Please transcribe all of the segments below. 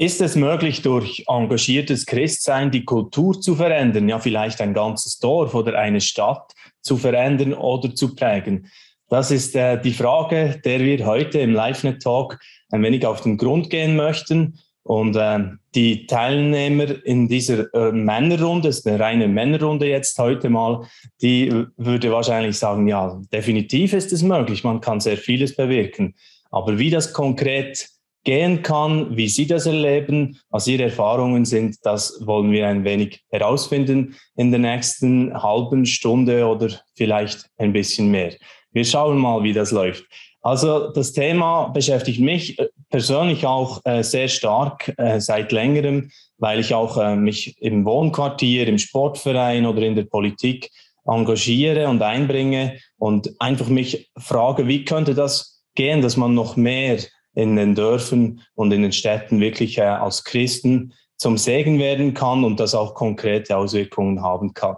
Ist es möglich, durch engagiertes Christsein die Kultur zu verändern, ja vielleicht ein ganzes Dorf oder eine Stadt zu verändern oder zu prägen? Das ist äh, die Frage, der wir heute im LiveNet Talk ein wenig auf den Grund gehen möchten. Und äh, die Teilnehmer in dieser äh, Männerrunde, ist eine reine Männerrunde jetzt heute mal, die würde wahrscheinlich sagen, ja, definitiv ist es möglich, man kann sehr vieles bewirken. Aber wie das konkret gehen kann, wie Sie das erleben, was Ihre Erfahrungen sind, das wollen wir ein wenig herausfinden in der nächsten halben Stunde oder vielleicht ein bisschen mehr. Wir schauen mal, wie das läuft. Also das Thema beschäftigt mich äh, persönlich auch äh, sehr stark äh, seit längerem, weil ich auch äh, mich im Wohnquartier, im Sportverein oder in der Politik engagiere und einbringe und einfach mich frage, wie könnte das gehen, dass man noch mehr in den Dörfern und in den Städten wirklich äh, als Christen zum Segen werden kann und das auch konkrete Auswirkungen haben kann.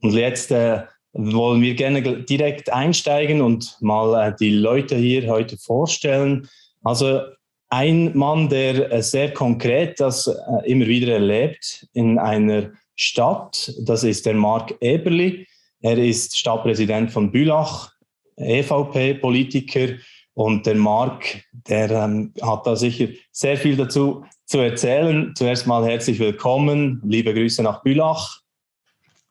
Und jetzt äh, wollen wir gerne direkt einsteigen und mal äh, die Leute hier heute vorstellen. Also ein Mann, der äh, sehr konkret das äh, immer wieder erlebt in einer Stadt, das ist der Marc Eberli. Er ist Stadtpräsident von Bülach, EVP-Politiker und der Marc, der ähm, hat da sicher sehr viel dazu zu erzählen. Zuerst mal herzlich willkommen, liebe Grüße nach Bülach.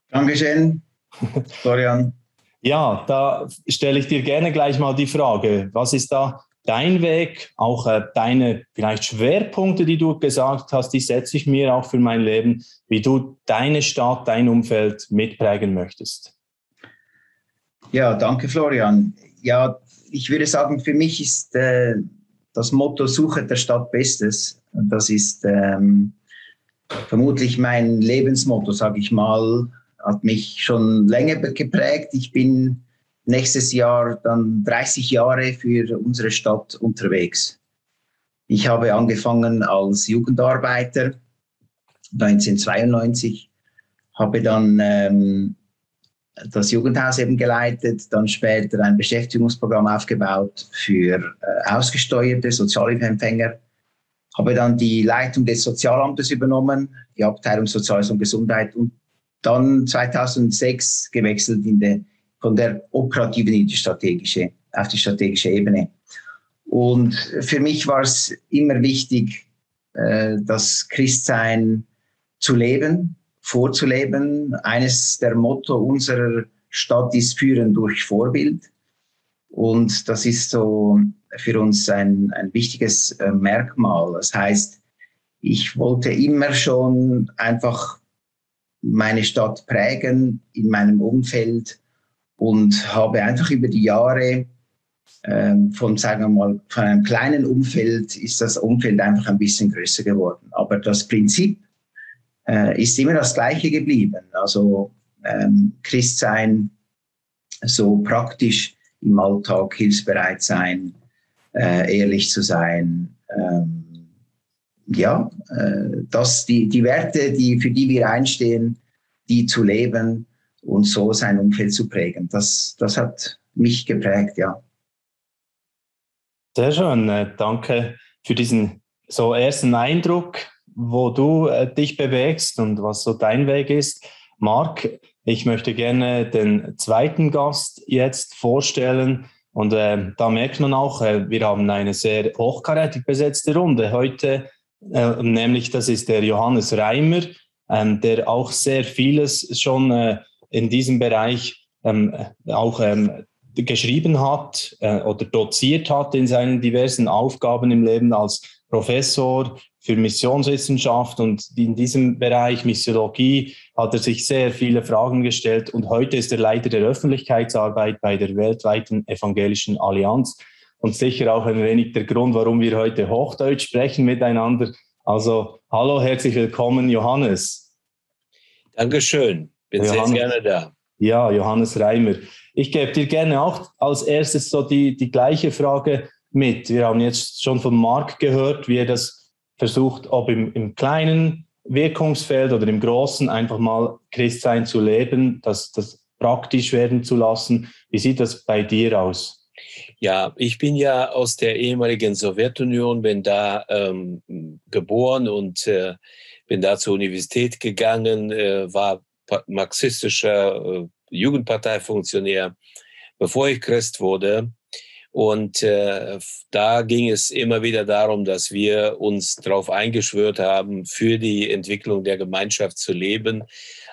Dankeschön, Florian. ja, da stelle ich dir gerne gleich mal die Frage, was ist da dein Weg, auch äh, deine vielleicht Schwerpunkte, die du gesagt hast, die setze ich mir auch für mein Leben, wie du deine Stadt, dein Umfeld mitprägen möchtest. Ja, danke Florian. Ja, ich würde sagen, für mich ist äh, das Motto Suche der Stadt Bestes. Das ist ähm, vermutlich mein Lebensmotto, sage ich mal, hat mich schon länger geprägt. Ich bin nächstes Jahr dann 30 Jahre für unsere Stadt unterwegs. Ich habe angefangen als Jugendarbeiter 1992, habe dann ähm, das Jugendhaus eben geleitet, dann später ein Beschäftigungsprogramm aufgebaut für äh, ausgesteuerte Sozialhilfeempfänger, habe dann die Leitung des Sozialamtes übernommen, die Abteilung Soziales und Gesundheit und dann 2006 gewechselt in der, von der operativen in die strategische, auf die strategische Ebene. Und für mich war es immer wichtig, äh, das Christsein zu leben, vorzuleben. Eines der Motto unserer Stadt ist Führen durch Vorbild. Und das ist so für uns ein, ein wichtiges äh, Merkmal. Das heißt, ich wollte immer schon einfach meine Stadt prägen in meinem Umfeld und habe einfach über die Jahre ähm, von, sagen wir mal, von einem kleinen Umfeld ist das Umfeld einfach ein bisschen größer geworden. Aber das Prinzip äh, ist immer das gleiche geblieben. Also ähm, Christ sein, so praktisch im Alltag hilfsbereit sein, äh, ehrlich zu sein. Ähm, ja, äh, das, die, die Werte, die, für die wir einstehen, die zu leben und so sein Umfeld zu prägen. Das, das hat mich geprägt, ja. Sehr schön, äh, danke für diesen so ersten Eindruck wo du äh, dich bewegst und was so dein Weg ist. Marc, ich möchte gerne den zweiten Gast jetzt vorstellen. Und äh, da merkt man auch, äh, wir haben eine sehr hochkarätig besetzte Runde heute, äh, nämlich das ist der Johannes Reimer, ähm, der auch sehr vieles schon äh, in diesem Bereich ähm, auch ähm, geschrieben hat äh, oder doziert hat in seinen diversen Aufgaben im Leben als Professor für Missionswissenschaft und in diesem Bereich Missiologie hat er sich sehr viele Fragen gestellt und heute ist er Leiter der Öffentlichkeitsarbeit bei der weltweiten evangelischen Allianz und sicher auch ein wenig der Grund, warum wir heute Hochdeutsch sprechen miteinander. Also hallo, herzlich willkommen, Johannes. Dankeschön, bin Johannes, sehr gerne da. Ja, Johannes Reimer. Ich gebe dir gerne auch als erstes so die, die gleiche Frage mit. Wir haben jetzt schon von Marc gehört, wie er das versucht, ob im, im kleinen Wirkungsfeld oder im großen einfach mal Christsein zu leben, das, das praktisch werden zu lassen. Wie sieht das bei dir aus? Ja, ich bin ja aus der ehemaligen Sowjetunion, bin da ähm, geboren und äh, bin da zur Universität gegangen, äh, war marxistischer äh, Jugendparteifunktionär, bevor ich Christ wurde. Und äh, da ging es immer wieder darum, dass wir uns darauf eingeschwört haben, für die Entwicklung der Gemeinschaft zu leben.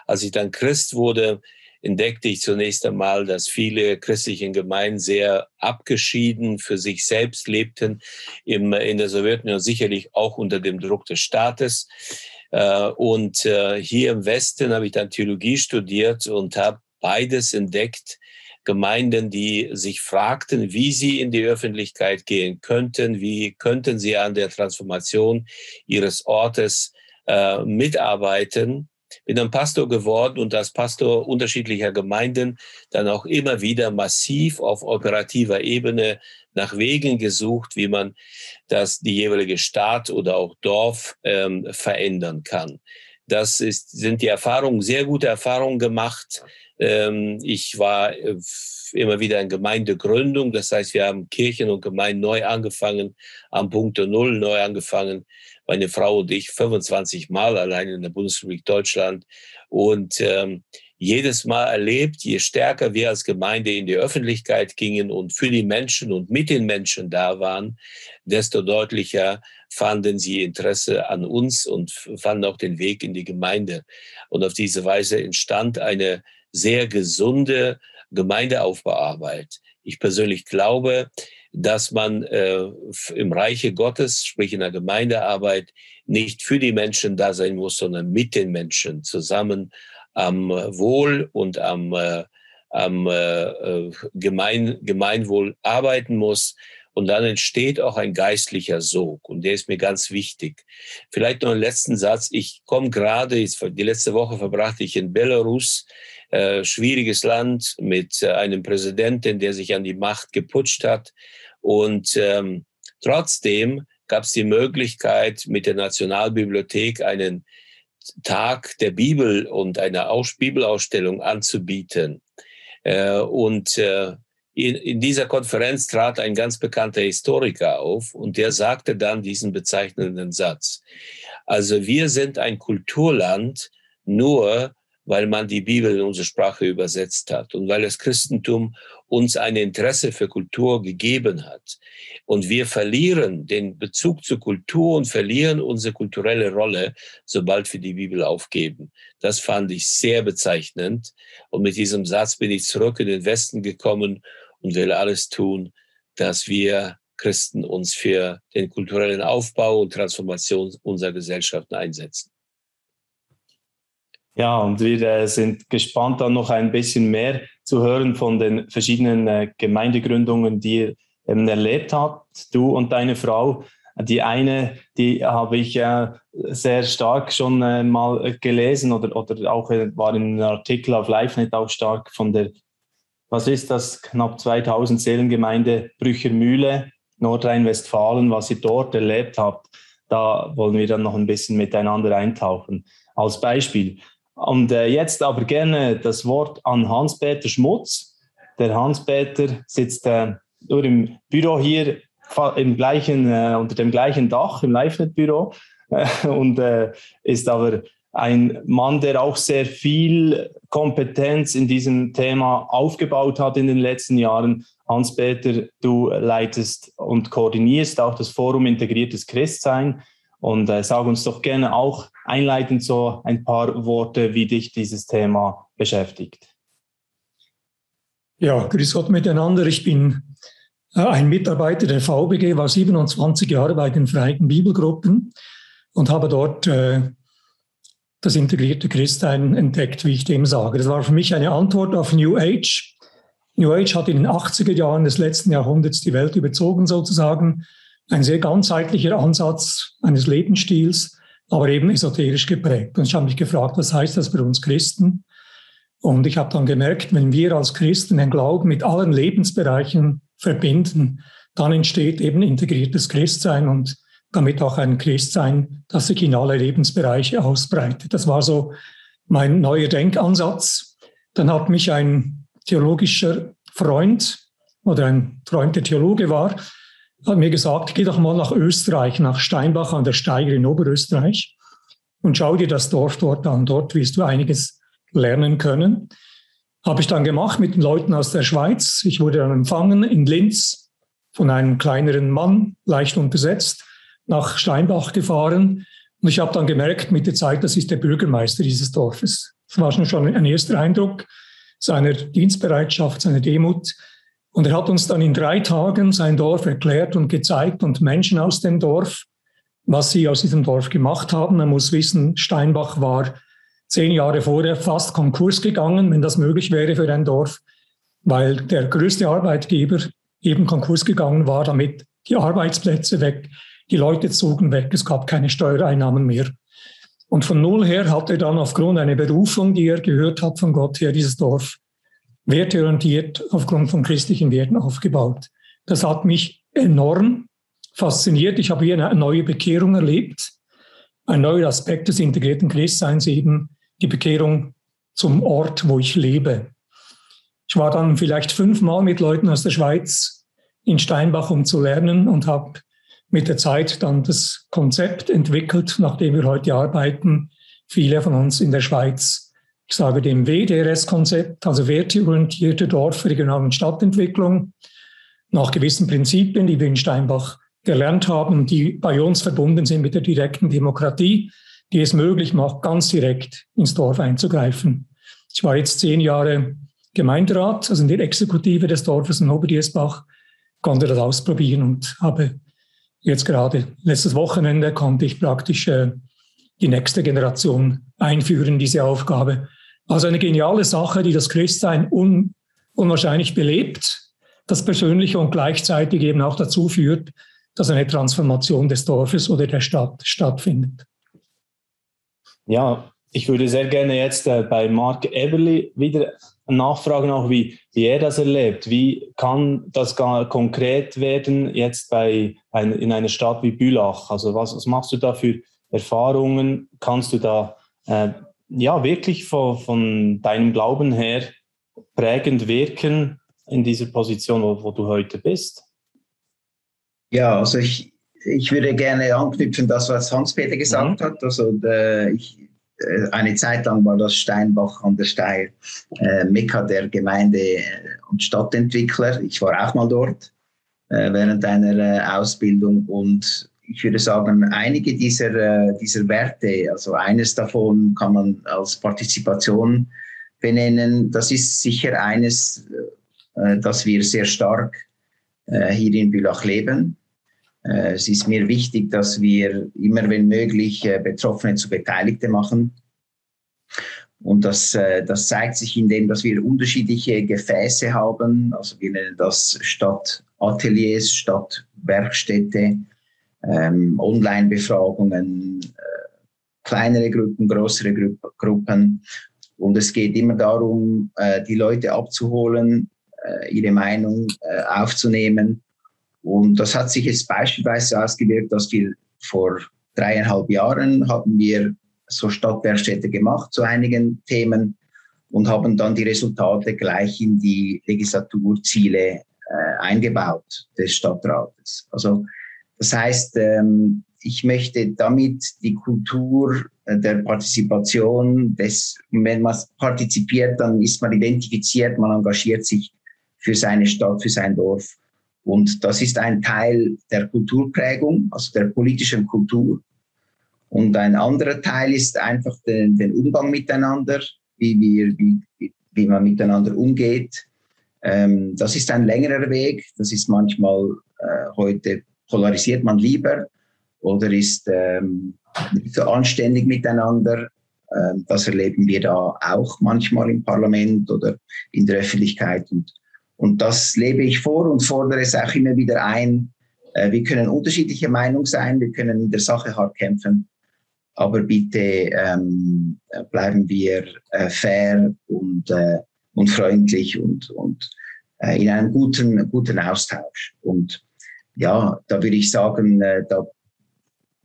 Als ich dann Christ wurde, entdeckte ich zunächst einmal, dass viele christlichen Gemeinden sehr abgeschieden für sich selbst lebten, im, in der Sowjetunion sicherlich auch unter dem Druck des Staates. Äh, und äh, hier im Westen habe ich dann Theologie studiert und habe beides entdeckt. Gemeinden, die sich fragten, wie sie in die Öffentlichkeit gehen könnten, wie könnten sie an der Transformation ihres Ortes äh, mitarbeiten bin dann Pastor geworden und als Pastor unterschiedlicher Gemeinden dann auch immer wieder massiv auf operativer Ebene nach Wegen gesucht, wie man das die jeweilige Stadt oder auch Dorf ähm, verändern kann. Das ist, sind die Erfahrungen, sehr gute Erfahrungen gemacht. Ähm, ich war äh, immer wieder in Gemeindegründung. Das heißt, wir haben Kirchen und Gemeinden neu angefangen, am Punkt Null neu angefangen meine Frau und ich 25 Mal allein in der Bundesrepublik Deutschland und ähm, jedes Mal erlebt, je stärker wir als Gemeinde in die Öffentlichkeit gingen und für die Menschen und mit den Menschen da waren, desto deutlicher fanden sie Interesse an uns und fanden auch den Weg in die Gemeinde. Und auf diese Weise entstand eine sehr gesunde Gemeindeaufbauarbeit. Ich persönlich glaube, dass man äh, im Reiche Gottes, sprich in der Gemeindearbeit, nicht für die Menschen da sein muss, sondern mit den Menschen zusammen am Wohl und am, äh, am äh, äh Gemein, Gemeinwohl arbeiten muss. Und dann entsteht auch ein geistlicher Sog. Und der ist mir ganz wichtig. Vielleicht noch einen letzten Satz. Ich komme gerade, die letzte Woche verbrachte ich in Belarus, äh, schwieriges Land mit äh, einem Präsidenten, der sich an die Macht geputscht hat. Und ähm, trotzdem gab es die Möglichkeit, mit der Nationalbibliothek einen Tag der Bibel und eine Aus Bibelausstellung anzubieten. Äh, und äh, in, in dieser Konferenz trat ein ganz bekannter Historiker auf und der sagte dann diesen bezeichnenden Satz. Also wir sind ein Kulturland nur, weil man die Bibel in unsere Sprache übersetzt hat und weil das Christentum uns ein Interesse für Kultur gegeben hat. Und wir verlieren den Bezug zur Kultur und verlieren unsere kulturelle Rolle, sobald wir die Bibel aufgeben. Das fand ich sehr bezeichnend. Und mit diesem Satz bin ich zurück in den Westen gekommen und will alles tun, dass wir Christen uns für den kulturellen Aufbau und Transformation unserer Gesellschaften einsetzen. Ja, und wir äh, sind gespannt, dann noch ein bisschen mehr zu hören von den verschiedenen äh, Gemeindegründungen, die ihr ähm, erlebt habt, du und deine Frau. Die eine, die habe ich äh, sehr stark schon äh, mal gelesen oder, oder auch äh, war in einem Artikel auf LiveNet auch stark von der, was ist das, knapp 2000 Seelengemeinde Brüchermühle, Nordrhein-Westfalen, was ihr dort erlebt habt. Da wollen wir dann noch ein bisschen miteinander eintauchen. Als Beispiel. Und äh, jetzt aber gerne das Wort an Hans-Peter Schmutz. Der Hans-Peter sitzt äh, nur im Büro hier im gleichen, äh, unter dem gleichen Dach im LiveNet-Büro äh, und äh, ist aber ein Mann, der auch sehr viel Kompetenz in diesem Thema aufgebaut hat in den letzten Jahren. Hans-Peter, du leitest und koordinierst auch das Forum Integriertes Christsein. Und äh, sag uns doch gerne auch einleitend so ein paar Worte, wie dich dieses Thema beschäftigt. Ja, grüß Gott miteinander. Ich bin äh, ein Mitarbeiter der VBG, war 27 Jahre bei den Vereinten Bibelgruppen und habe dort äh, das integrierte Christsein entdeckt, wie ich dem sage. Das war für mich eine Antwort auf New Age. New Age hat in den 80er Jahren des letzten Jahrhunderts die Welt überzogen sozusagen ein sehr ganzheitlicher Ansatz eines Lebensstils, aber eben esoterisch geprägt. Und ich habe mich gefragt, was heißt das für uns Christen? Und ich habe dann gemerkt, wenn wir als Christen den Glauben mit allen Lebensbereichen verbinden, dann entsteht eben integriertes Christsein und damit auch ein Christsein, das sich in alle Lebensbereiche ausbreitet. Das war so mein neuer Denkansatz. Dann hat mich ein theologischer Freund oder ein Freund, der Theologe war, hat mir gesagt, geh doch mal nach Österreich, nach Steinbach an der Steiger in Oberösterreich und schau dir das Dorf dort an. Dort wirst du einiges lernen können. Habe ich dann gemacht mit den Leuten aus der Schweiz. Ich wurde dann empfangen in Linz von einem kleineren Mann, leicht untersetzt, nach Steinbach gefahren. Und ich habe dann gemerkt mit der Zeit, das ist der Bürgermeister dieses Dorfes. Das war schon ein erster Eindruck seiner Dienstbereitschaft, seiner Demut. Und er hat uns dann in drei Tagen sein Dorf erklärt und gezeigt und Menschen aus dem Dorf, was sie aus diesem Dorf gemacht haben. Man muss wissen, Steinbach war zehn Jahre vorher fast Konkurs gegangen, wenn das möglich wäre für ein Dorf, weil der größte Arbeitgeber eben Konkurs gegangen war, damit die Arbeitsplätze weg, die Leute zogen weg, es gab keine Steuereinnahmen mehr. Und von null her hat er dann aufgrund einer Berufung, die er gehört hat von Gott her, dieses Dorf werteorientiert aufgrund von christlichen Werten aufgebaut. Das hat mich enorm fasziniert. Ich habe hier eine neue Bekehrung erlebt. Ein neuer Aspekt des integrierten Christseins eben die Bekehrung zum Ort, wo ich lebe. Ich war dann vielleicht fünfmal mit Leuten aus der Schweiz in Steinbach, um zu lernen und habe mit der Zeit dann das Konzept entwickelt, nach dem wir heute arbeiten. Viele von uns in der Schweiz ich sage dem WDRS-Konzept, also werteorientierte Dorf-, Regional- und Stadtentwicklung, nach gewissen Prinzipien, die wir in Steinbach gelernt haben, die bei uns verbunden sind mit der direkten Demokratie, die es möglich macht, ganz direkt ins Dorf einzugreifen. Ich war jetzt zehn Jahre Gemeinderat, also in der Exekutive des Dorfes in Oberdiesbach, konnte das ausprobieren und habe jetzt gerade letztes Wochenende konnte ich praktisch äh, die nächste Generation einführen, diese Aufgabe. Also eine geniale Sache, die das Christsein un, unwahrscheinlich belebt, das Persönliche und gleichzeitig eben auch dazu führt, dass eine Transformation des Dorfes oder der Stadt stattfindet. Ja, ich würde sehr gerne jetzt äh, bei Mark Eberly wieder nachfragen, auch wie, wie er das erlebt. Wie kann das konkret werden jetzt bei ein, in einer Stadt wie Bülach? Also was, was machst du da für Erfahrungen? Kannst du da äh, ja wirklich von, von deinem Glauben her prägend wirken in dieser Position, wo, wo du heute bist? Ja, also ich, ich würde gerne anknüpfen, das, was Hans-Peter gesagt mhm. hat. Also äh, ich, äh, eine Zeit lang war das Steinbach an der Steyr äh, Mekka der Gemeinde- und Stadtentwickler. Ich war auch mal dort äh, während einer äh, Ausbildung und ich würde sagen, einige dieser, äh, dieser Werte, also eines davon kann man als Partizipation benennen. Das ist sicher eines, äh, das wir sehr stark äh, hier in Bülach leben. Es ist mir wichtig, dass wir immer, wenn möglich, Betroffene zu Beteiligte machen. Und das, das zeigt sich in dem, dass wir unterschiedliche Gefäße haben. Also wir nennen das Stadtateliers, Stadtwerkstätte, ähm, Online-Befragungen, äh, kleinere Gruppen, größere Gru Gruppen. Und es geht immer darum, äh, die Leute abzuholen, äh, ihre Meinung äh, aufzunehmen. Und das hat sich jetzt beispielsweise ausgewirkt, dass wir vor dreieinhalb Jahren haben wir so Stadtwerkstätte gemacht zu einigen Themen und haben dann die Resultate gleich in die Legislaturziele äh, eingebaut des Stadtrates. Also das heißt, ähm, ich möchte damit die Kultur äh, der Partizipation, des, wenn man partizipiert, dann ist man identifiziert, man engagiert sich für seine Stadt, für sein Dorf. Und das ist ein Teil der Kulturprägung, also der politischen Kultur. Und ein anderer Teil ist einfach den, den Umgang miteinander, wie, wir, wie, wie man miteinander umgeht. Ähm, das ist ein längerer Weg. Das ist manchmal äh, heute polarisiert man lieber oder ist ähm, nicht so anständig miteinander. Ähm, das erleben wir da auch manchmal im Parlament oder in der Öffentlichkeit. Und, und das lebe ich vor und fordere es auch immer wieder ein. Äh, wir können unterschiedliche Meinung sein, wir können in der Sache hart kämpfen, aber bitte ähm, bleiben wir äh, fair und, äh, und freundlich und, und äh, in einem guten, guten Austausch. Und ja, da würde ich sagen, äh, da,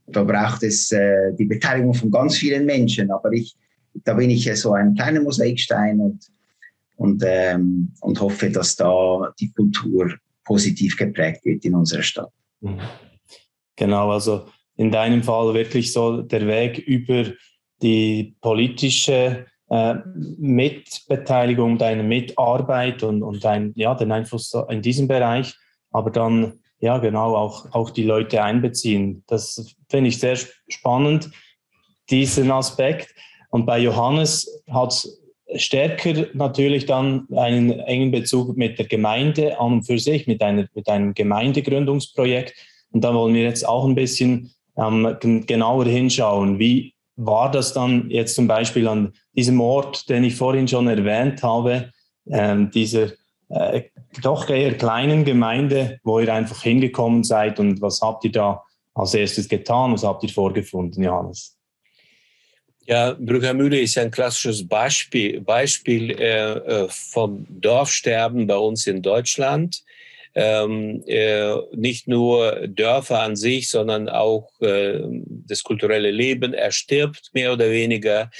da braucht es äh, die Beteiligung von ganz vielen Menschen. Aber ich, da bin ich so ein kleiner Mosaikstein und und, ähm, und hoffe, dass da die Kultur positiv geprägt wird in unserer Stadt. Mhm. Genau, also in deinem Fall wirklich so der Weg über die politische äh, Mitbeteiligung, deine Mitarbeit und, und dein, ja, den Einfluss in diesem Bereich, aber dann ja genau auch, auch die Leute einbeziehen. Das finde ich sehr spannend, diesen Aspekt. Und bei Johannes hat es stärker natürlich dann einen engen Bezug mit der Gemeinde an und für sich, mit, einer, mit einem Gemeindegründungsprojekt. Und da wollen wir jetzt auch ein bisschen ähm, genauer hinschauen. Wie war das dann jetzt zum Beispiel an diesem Ort, den ich vorhin schon erwähnt habe, ähm, dieser äh, doch eher kleinen Gemeinde, wo ihr einfach hingekommen seid und was habt ihr da als erstes getan? Was habt ihr vorgefunden, Johannes? Ja, Brüggermühle ist ein klassisches Beispiel, Beispiel äh, äh vom Dorfsterben bei uns in Deutschland ähm, äh, nicht nur Dörfer an sich, sondern auch äh, das kulturelle Leben erstirbt mehr oder weniger.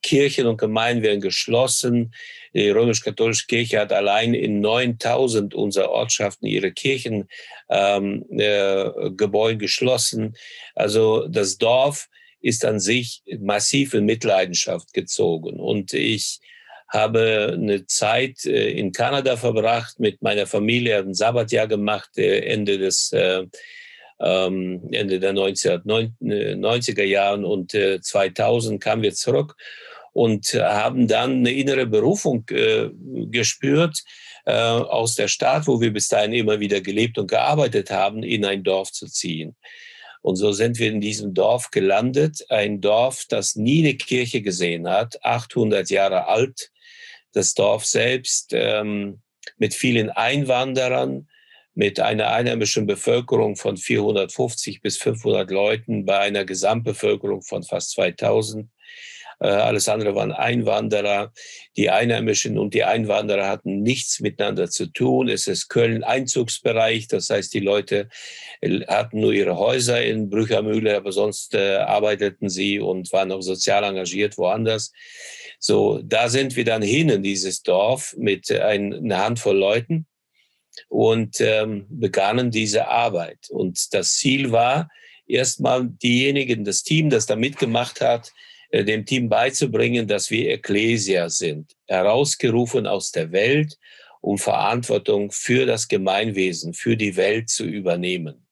Kirchen und Gemeinden werden geschlossen. Die römisch-katholische Kirche hat allein in 9000 unserer Ortschaften ihre Kirchengebäude ähm, äh, geschlossen. Also das Dorf ist an sich massiv in Mitleidenschaft gezogen. Und ich habe eine Zeit äh, in Kanada verbracht mit meiner Familie, ein Sabbatjahr gemacht, äh, Ende des äh, ähm, Ende der 1990er Jahren und 2000 kamen wir zurück und haben dann eine innere Berufung gespürt, aus der Stadt, wo wir bis dahin immer wieder gelebt und gearbeitet haben, in ein Dorf zu ziehen. Und so sind wir in diesem Dorf gelandet, ein Dorf, das nie eine Kirche gesehen hat, 800 Jahre alt, das Dorf selbst ähm, mit vielen Einwanderern, mit einer einheimischen Bevölkerung von 450 bis 500 Leuten bei einer Gesamtbevölkerung von fast 2000. Äh, alles andere waren Einwanderer. Die Einheimischen und die Einwanderer hatten nichts miteinander zu tun. Es ist Köln Einzugsbereich, das heißt, die Leute äh, hatten nur ihre Häuser in Brüchermühle, aber sonst äh, arbeiteten sie und waren auch sozial engagiert woanders. So, da sind wir dann hin in dieses Dorf mit ein, einer Handvoll Leuten und ähm, begannen diese Arbeit. Und das Ziel war, erstmal diejenigen, das Team, das da mitgemacht hat, äh, dem Team beizubringen, dass wir Ecclesia sind, herausgerufen aus der Welt, um Verantwortung für das Gemeinwesen, für die Welt zu übernehmen.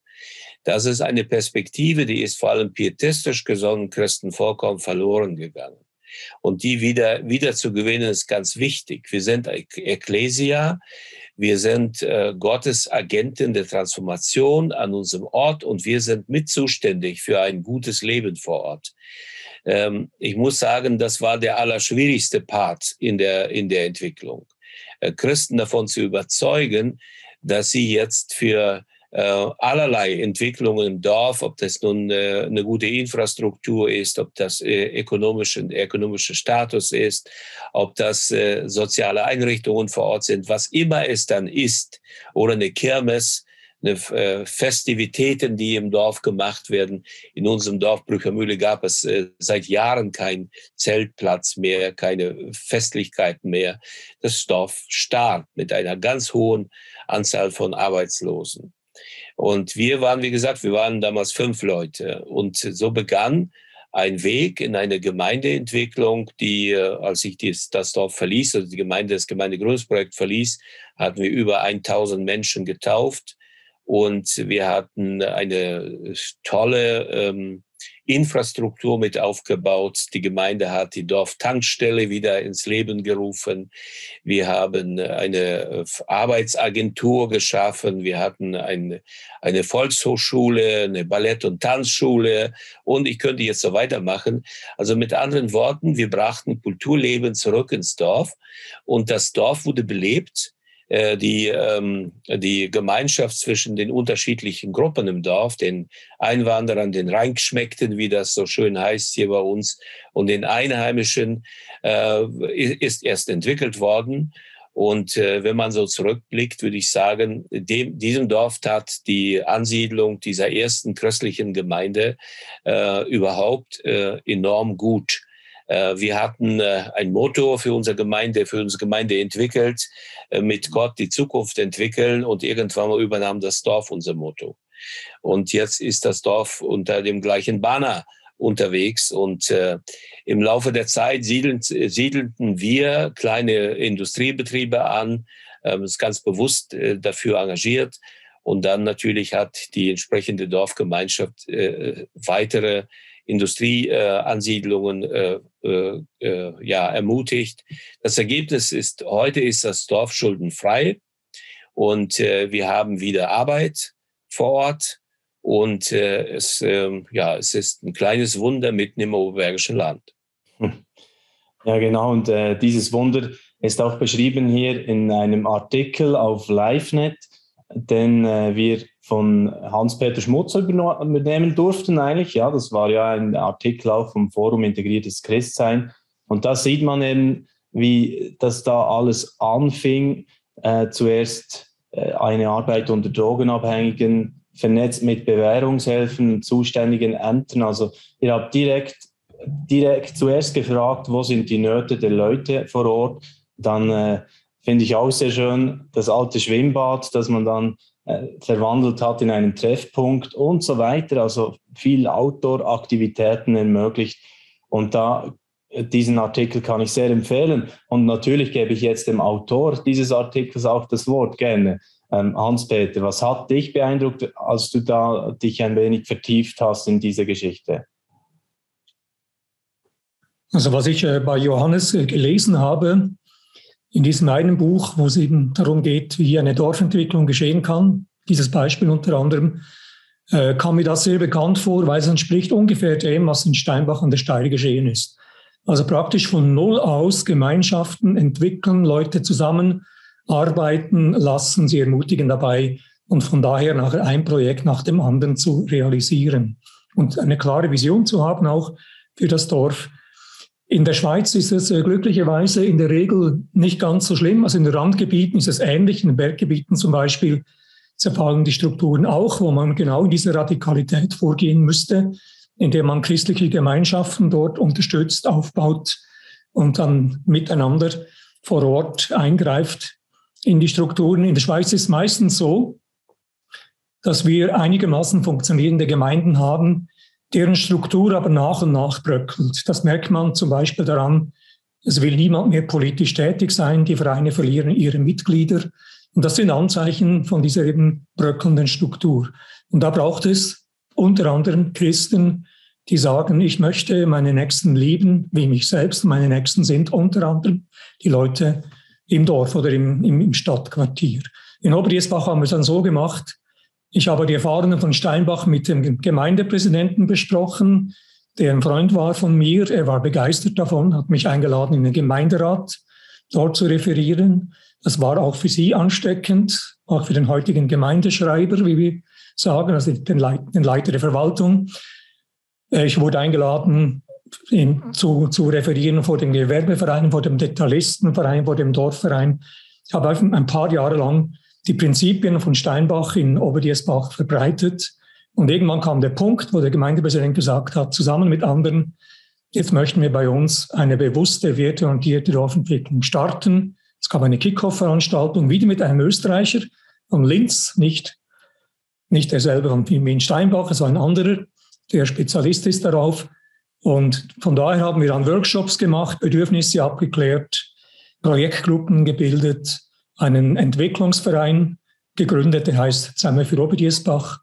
Das ist eine Perspektive, die ist vor allem pietistisch gesonnenen Christen vollkommen verloren gegangen. Und die wieder, wieder zu gewinnen, ist ganz wichtig. Wir sind Ecclesia, wir sind äh, Gottes Agenten der Transformation an unserem Ort und wir sind mit zuständig für ein gutes Leben vor Ort. Ähm, ich muss sagen, das war der allerschwierigste Part in der, in der Entwicklung. Äh, Christen davon zu überzeugen, dass sie jetzt für äh, allerlei Entwicklungen im Dorf, ob das nun äh, eine gute Infrastruktur ist, ob das äh, ökonomische, ökonomische Status ist, ob das äh, soziale Einrichtungen vor Ort sind, was immer es dann ist, oder eine Kirmes, äh, Festivitäten, die im Dorf gemacht werden. In unserem Dorf Brüchermühle gab es äh, seit Jahren keinen Zeltplatz mehr, keine Festlichkeiten mehr. Das Dorf starb mit einer ganz hohen Anzahl von Arbeitslosen. Und wir waren, wie gesagt, wir waren damals fünf Leute. Und so begann ein Weg in eine Gemeindeentwicklung, die, äh, als ich das Dorf verließ, also die Gemeinde, das Gemeindegründungsprojekt verließ, hatten wir über 1000 Menschen getauft und wir hatten eine tolle ähm, Infrastruktur mit aufgebaut. Die Gemeinde hat die Dorftankstelle wieder ins Leben gerufen. Wir haben eine äh, Arbeitsagentur geschaffen. Wir hatten eine, eine Volkshochschule, eine Ballett- und Tanzschule. Und ich könnte jetzt so weitermachen. Also mit anderen Worten, wir brachten Kulturleben zurück ins Dorf und das Dorf wurde belebt äh, die, ähm, die Gemeinschaft zwischen den unterschiedlichen Gruppen im Dorf, den Einwanderern, den Reingeschmeckten, wie das so schön heißt hier bei uns, und den Einheimischen, äh, ist erst entwickelt worden. Und äh, wenn man so zurückblickt, würde ich sagen, dem, diesem Dorf tat die Ansiedlung dieser ersten christlichen Gemeinde äh, überhaupt äh, enorm gut. Äh, wir hatten äh, ein Motto für unsere Gemeinde, für unsere Gemeinde entwickelt, äh, mit Gott die Zukunft entwickeln und irgendwann mal übernahm das Dorf unser Motto. Und jetzt ist das Dorf unter dem gleichen Banner unterwegs und äh, im Laufe der Zeit siedeln, siedelten wir kleine Industriebetriebe an, äh, ist ganz bewusst äh, dafür engagiert und dann natürlich hat die entsprechende Dorfgemeinschaft weitere Industrieansiedlungen äh, äh, ja, ermutigt. Das Ergebnis ist, heute ist das Dorf schuldenfrei und äh, wir haben wieder Arbeit vor Ort und äh, es, äh, ja, es ist ein kleines Wunder mitten im Oberbergischen Land. Hm. Ja, genau. Und äh, dieses Wunder ist auch beschrieben hier in einem Artikel auf LiveNet, den wir von Hans-Peter Schmutzer übernehmen durften eigentlich. Ja, das war ja ein Artikel auch vom Forum Integriertes Christsein. Und da sieht man eben, wie das da alles anfing. Äh, zuerst äh, eine Arbeit unter Drogenabhängigen, vernetzt mit Bewährungshilfen, zuständigen Ämtern. Also ihr habt direkt, direkt zuerst gefragt, wo sind die Nöte der Leute vor Ort. Dann äh, finde ich auch sehr schön das alte Schwimmbad, das man dann verwandelt hat in einen Treffpunkt und so weiter. Also viel Outdoor-Aktivitäten ermöglicht. Und da äh, diesen Artikel kann ich sehr empfehlen. Und natürlich gebe ich jetzt dem Autor dieses Artikels auch das Wort gerne. Ähm, Hans-Peter, was hat dich beeindruckt, als du da dich ein wenig vertieft hast in diese Geschichte? Also was ich äh, bei Johannes gelesen habe, in diesem einen Buch, wo es eben darum geht, wie eine Dorfentwicklung geschehen kann, dieses Beispiel unter anderem, äh, kam mir das sehr bekannt vor, weil es entspricht ungefähr dem, was in Steinbach an der Steire geschehen ist. Also praktisch von Null aus Gemeinschaften entwickeln, Leute zusammenarbeiten lassen, sie ermutigen dabei und von daher nachher ein Projekt nach dem anderen zu realisieren und eine klare Vision zu haben auch für das Dorf, in der Schweiz ist es äh, glücklicherweise in der Regel nicht ganz so schlimm. Also in den Randgebieten ist es ähnlich. In den Berggebieten zum Beispiel zerfallen die Strukturen auch, wo man genau in diese Radikalität vorgehen müsste, indem man christliche Gemeinschaften dort unterstützt, aufbaut und dann miteinander vor Ort eingreift in die Strukturen. In der Schweiz ist es meistens so, dass wir einigermaßen funktionierende Gemeinden haben, deren Struktur aber nach und nach bröckelt. Das merkt man zum Beispiel daran, es will niemand mehr politisch tätig sein, die Vereine verlieren ihre Mitglieder. Und das sind Anzeichen von dieser eben bröckelnden Struktur. Und da braucht es unter anderem Christen, die sagen, ich möchte meine Nächsten lieben, wie mich selbst. Meine Nächsten sind unter anderem die Leute im Dorf oder im, im, im Stadtquartier. In Oberjesbach haben wir es dann so gemacht, ich habe die Erfahrungen von Steinbach mit dem Gemeindepräsidenten besprochen, der ein Freund war von mir. Er war begeistert davon, hat mich eingeladen, in den Gemeinderat dort zu referieren. Das war auch für Sie ansteckend, auch für den heutigen Gemeindeschreiber, wie wir sagen, also den, Leiter der Verwaltung. Äh, ich wurde eingeladen, zu, zu referieren vor dem Gewerbeverein, vor dem Detailistenverein, vor dem Dorfverein. Ich habe ein paar Jahre lang die Prinzipien von Steinbach in Oberdiesbach verbreitet. Und irgendwann kam der Punkt, wo der Gemeindepräsident gesagt hat, zusammen mit anderen, jetzt möchten wir bei uns eine bewusste, werteorientierte Dorfentwicklung starten. Es gab eine Kickoff-Veranstaltung, wieder mit einem Österreicher von Linz, nicht, nicht derselbe von in Steinbach, es war ein anderer, der Spezialist ist darauf. Und von daher haben wir dann Workshops gemacht, Bedürfnisse abgeklärt, Projektgruppen gebildet, einen Entwicklungsverein gegründet, der heißt Zusammen für Oberdiesbach.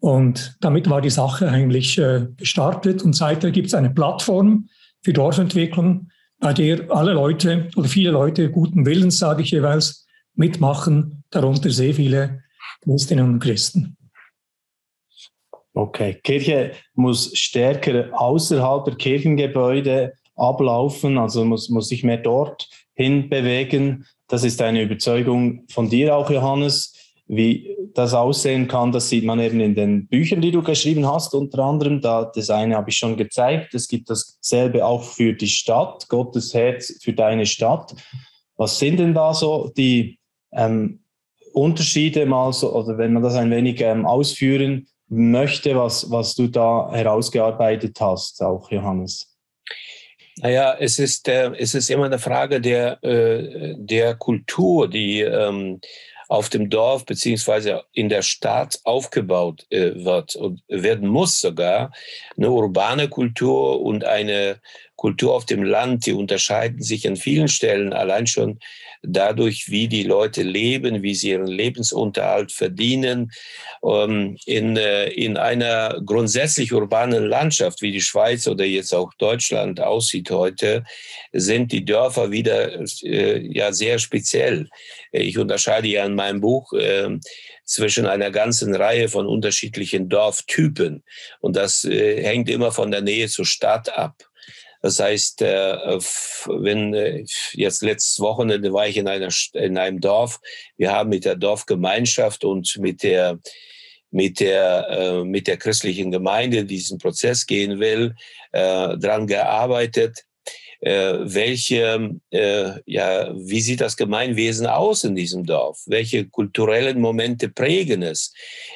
Und damit war die Sache eigentlich äh, gestartet. Und seitdem gibt es eine Plattform für Dorfentwicklung, bei der alle Leute oder viele Leute guten Willens, sage ich jeweils, mitmachen, darunter sehr viele Christinnen und Christen. Okay, Kirche muss stärker außerhalb der Kirchengebäude ablaufen, also muss, muss sich mehr dort hinbewegen. Das ist eine Überzeugung von dir auch, Johannes. Wie das aussehen kann, das sieht man eben in den Büchern, die du geschrieben hast, unter anderem. Da, das eine habe ich schon gezeigt. Es gibt dasselbe auch für die Stadt, Gottes Herz für deine Stadt. Was sind denn da so die ähm, Unterschiede mal so, oder wenn man das ein wenig ähm, ausführen möchte, was, was du da herausgearbeitet hast, auch Johannes? Naja, es ist, äh, es ist immer eine Frage der, äh, der Kultur, die ähm, auf dem Dorf beziehungsweise in der Stadt aufgebaut äh, wird und werden muss sogar. Eine urbane Kultur und eine Kultur auf dem Land, die unterscheiden sich an vielen Stellen allein schon dadurch, wie die Leute leben, wie sie ihren Lebensunterhalt verdienen. Ähm, in, äh, in einer grundsätzlich urbanen Landschaft, wie die Schweiz oder jetzt auch Deutschland aussieht heute, sind die Dörfer wieder äh, ja sehr speziell. Ich unterscheide ja in meinem Buch äh, zwischen einer ganzen Reihe von unterschiedlichen Dorftypen. Und das äh, hängt immer von der Nähe zur Stadt ab. Das heißt, äh, wenn äh, jetzt letztes Wochenende war ich in, einer, in einem Dorf, wir haben mit der Dorfgemeinschaft und mit der mit der, äh, mit der christlichen Gemeinde diesen Prozess gehen will, äh, dran gearbeitet äh, welche, äh, ja, wie sieht das Gemeinwesen aus in diesem Dorf? Welche kulturellen Momente prägen es?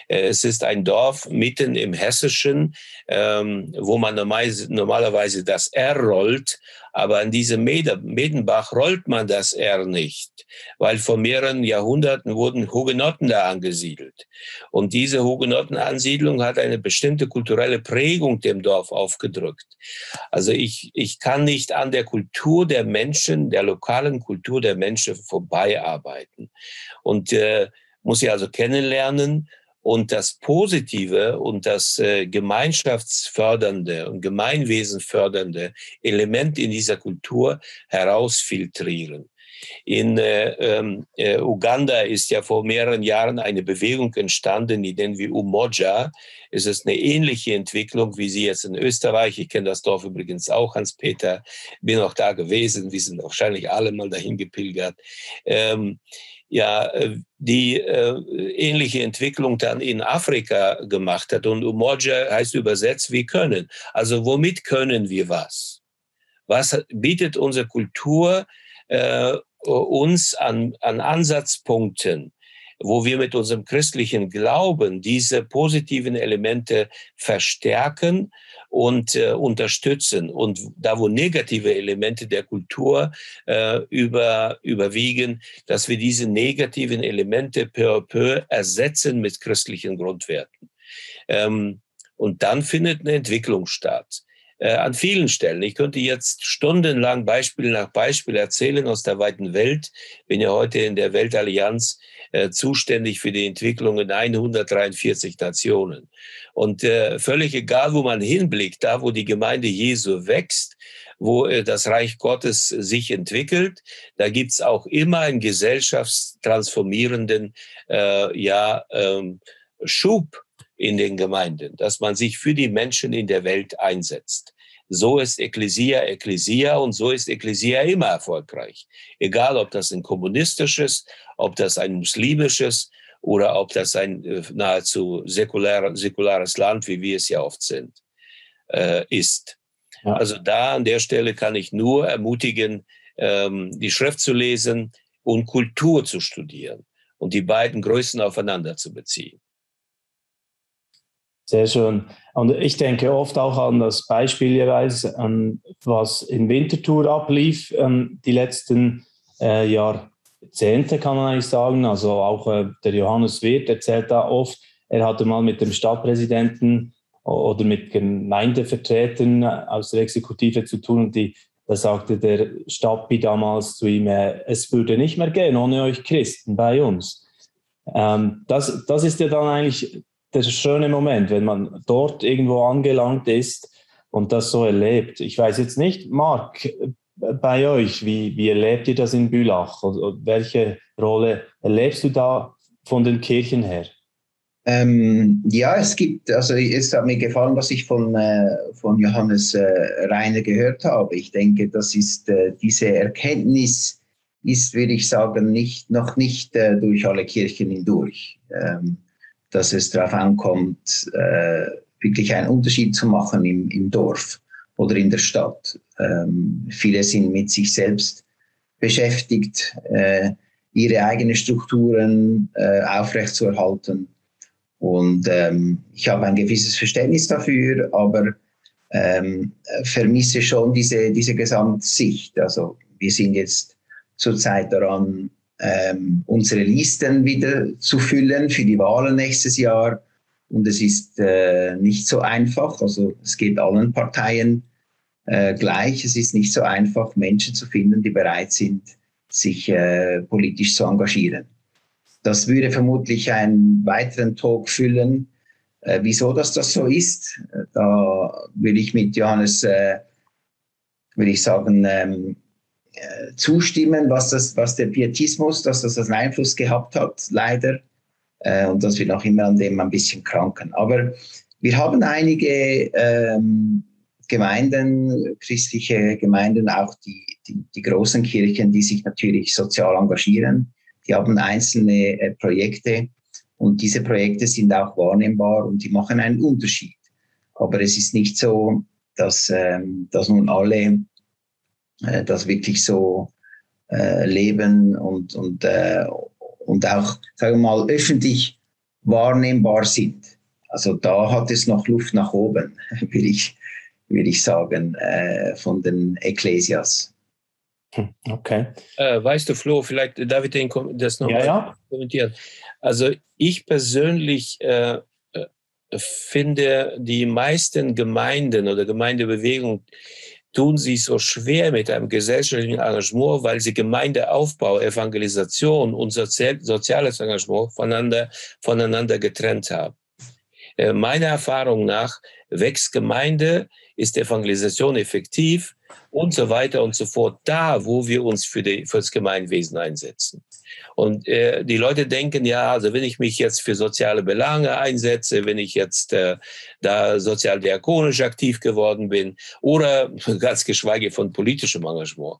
Äh, es ist ein Dorf mitten im Hessischen, ähm, wo man normalerweise das R rollt, aber an diesem Medenbach rollt man das R nicht, weil vor mehreren Jahrhunderten wurden Hugenotten da angesiedelt. Und diese Hugenottenansiedlung hat eine bestimmte kulturelle Prägung dem Dorf aufgedrückt. Also ich, ich kann nicht an der Kultur der Menschen, der lokalen Kultur der Menschen vorbeiarbeiten. Und äh, muss sie also kennenlernen und das Positive und das äh, gemeinschaftsfördernde und gemeinwesenfördernde Element in dieser Kultur herausfiltrieren. In äh, ähm, äh, Uganda ist ja vor mehreren Jahren eine Bewegung entstanden, die nennen wir Umoja. Es ist eine ähnliche Entwicklung, wie sie jetzt in Österreich. Ich kenne das Dorf übrigens auch, Hans-Peter, bin auch da gewesen. Wir sind wahrscheinlich alle mal dahin gepilgert. Ähm, ja äh, die äh, ähnliche Entwicklung dann in Afrika gemacht hat. Und Umoja heißt übersetzt, wir können. Also womit können wir was? Was bietet unsere Kultur äh, uns an, an Ansatzpunkten? Wo wir mit unserem christlichen Glauben diese positiven Elemente verstärken und äh, unterstützen. Und da, wo negative Elemente der Kultur äh, über, überwiegen, dass wir diese negativen Elemente peu à peu ersetzen mit christlichen Grundwerten. Ähm, und dann findet eine Entwicklung statt äh, an vielen Stellen. Ich könnte jetzt stundenlang Beispiel nach Beispiel erzählen aus der weiten Welt. Bin ja heute in der Weltallianz äh, zuständig für die Entwicklung in 143 Nationen. Und äh, völlig egal, wo man hinblickt, da wo die Gemeinde Jesu wächst, wo äh, das Reich Gottes sich entwickelt, da gibt's auch immer einen gesellschaftstransformierenden äh, ja, ähm, Schub in den Gemeinden, dass man sich für die Menschen in der Welt einsetzt. So ist Ekklesia Ekklesia und so ist Ekklesia immer erfolgreich. Egal, ob das ein kommunistisches, ob das ein muslimisches oder ob das ein äh, nahezu säkular, säkulares Land, wie wir es ja oft sind, äh, ist. Ja. Also da an der Stelle kann ich nur ermutigen, ähm, die Schrift zu lesen und Kultur zu studieren und die beiden Größen aufeinander zu beziehen. Sehr schön. Und ich denke oft auch an das Beispiel an was in Winterthur ablief, ähm, die letzten äh, Jahrzehnte kann man eigentlich sagen. Also auch äh, der Johannes Wirth erzählt da oft, er hatte mal mit dem Stadtpräsidenten oder mit Gemeindevertretern aus der Exekutive zu tun und die da sagte der Stadtbi damals zu ihm, äh, es würde nicht mehr gehen ohne euch Christen bei uns. Ähm, das, das ist ja dann eigentlich der schöne Moment, wenn man dort irgendwo angelangt ist und das so erlebt. Ich weiß jetzt nicht, Marc, bei euch, wie, wie erlebt ihr das in Bülach? Welche Rolle erlebst du da von den Kirchen her? Ähm, ja, es gibt, also es hat mir gefallen, was ich von, äh, von Johannes äh, Reiner gehört habe. Ich denke, das ist äh, diese Erkenntnis ist, würde ich sagen, nicht, noch nicht äh, durch alle Kirchen hindurch. Ähm, dass es darauf ankommt, äh, wirklich einen Unterschied zu machen im, im Dorf oder in der Stadt. Ähm, viele sind mit sich selbst beschäftigt, äh, ihre eigenen Strukturen äh, aufrechtzuerhalten. Und ähm, ich habe ein gewisses Verständnis dafür, aber ähm, vermisse schon diese, diese Gesamtsicht. Also wir sind jetzt zurzeit daran, ähm, unsere Listen wieder zu füllen für die Wahlen nächstes Jahr. Und es ist äh, nicht so einfach. Also es geht allen Parteien äh, gleich. Es ist nicht so einfach, Menschen zu finden, die bereit sind, sich äh, politisch zu engagieren. Das würde vermutlich einen weiteren Talk füllen, äh, wieso das, das so ist. Da will ich mit Johannes, äh, würde ich sagen, ähm, zustimmen, was, das, was der Pietismus, dass das einen Einfluss gehabt hat, leider. Äh, und dass wir noch immer an dem ein bisschen kranken. Aber wir haben einige ähm, Gemeinden, christliche Gemeinden, auch die, die, die, großen Kirchen, die sich natürlich sozial engagieren. Die haben einzelne äh, Projekte und diese Projekte sind auch wahrnehmbar und die machen einen Unterschied. Aber es ist nicht so, dass, ähm, dass nun alle äh, das wirklich so äh, leben und, und, äh, und auch, sagen wir mal, öffentlich wahrnehmbar sind. Also da hat es noch Luft nach oben, würde ich, würde ich sagen, äh, von den Ekklesias. Hm, okay. Äh, weißt du, Flo, vielleicht darf ich den, das noch ja, ja. kommentieren. Also ich persönlich äh, äh, finde, die meisten Gemeinden oder Gemeindebewegungen tun sich so schwer mit einem gesellschaftlichen Engagement, weil sie Gemeindeaufbau, Evangelisation und soziales Engagement voneinander, voneinander getrennt haben. Äh, meiner Erfahrung nach wächst Gemeinde, ist Evangelisation effektiv und so weiter und so fort, da, wo wir uns für, die, für das Gemeinwesen einsetzen. Und äh, die Leute denken, ja, also wenn ich mich jetzt für soziale Belange einsetze, wenn ich jetzt äh, da sozialdiakonisch aktiv geworden bin oder ganz geschweige von politischem Engagement,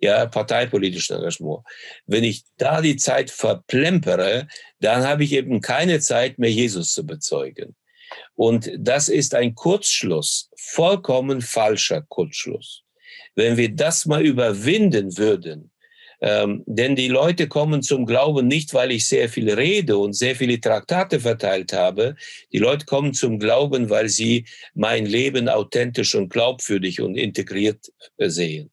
ja, parteipolitischem Engagement, wenn ich da die Zeit verplempere, dann habe ich eben keine Zeit mehr, Jesus zu bezeugen. Und das ist ein Kurzschluss, vollkommen falscher Kurzschluss. Wenn wir das mal überwinden würden, ähm, denn die Leute kommen zum Glauben nicht, weil ich sehr viel rede und sehr viele Traktate verteilt habe. Die Leute kommen zum Glauben, weil sie mein Leben authentisch und glaubwürdig und integriert äh, sehen.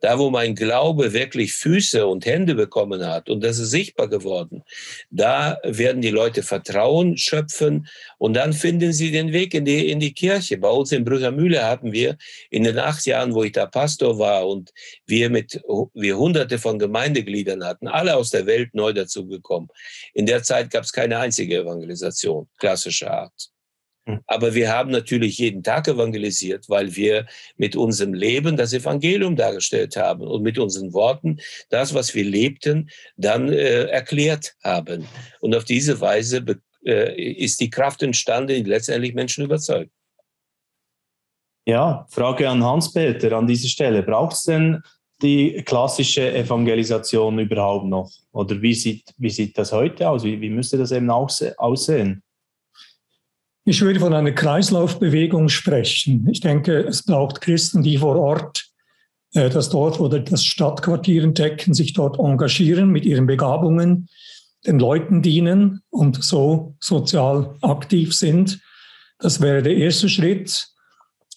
Da, wo mein Glaube wirklich Füße und Hände bekommen hat und das ist sichtbar geworden, da werden die Leute Vertrauen schöpfen und dann finden sie den Weg in die, in die Kirche. Bei uns in Brüggermühle hatten wir in den acht Jahren, wo ich da Pastor war und wir mit, wir hunderte von Gemeindegliedern hatten, alle aus der Welt neu dazugekommen. In der Zeit gab es keine einzige Evangelisation klassischer Art. Hm. Aber wir haben natürlich jeden Tag evangelisiert, weil wir mit unserem Leben das Evangelium dargestellt haben und mit unseren Worten das, was wir lebten, dann äh, erklärt haben. Und auf diese Weise äh, ist die Kraft entstanden, die letztendlich Menschen überzeugt. Ja, Frage an Hans-Peter an dieser Stelle. Braucht es denn die klassische Evangelisation überhaupt noch? Oder wie sieht, wie sieht das heute aus? Wie, wie müsste das eben aussehen? Ich würde von einer Kreislaufbewegung sprechen. Ich denke, es braucht Christen, die vor Ort äh, das Dorf oder das Stadtquartier entdecken, sich dort engagieren mit ihren Begabungen, den Leuten dienen und so sozial aktiv sind. Das wäre der erste Schritt.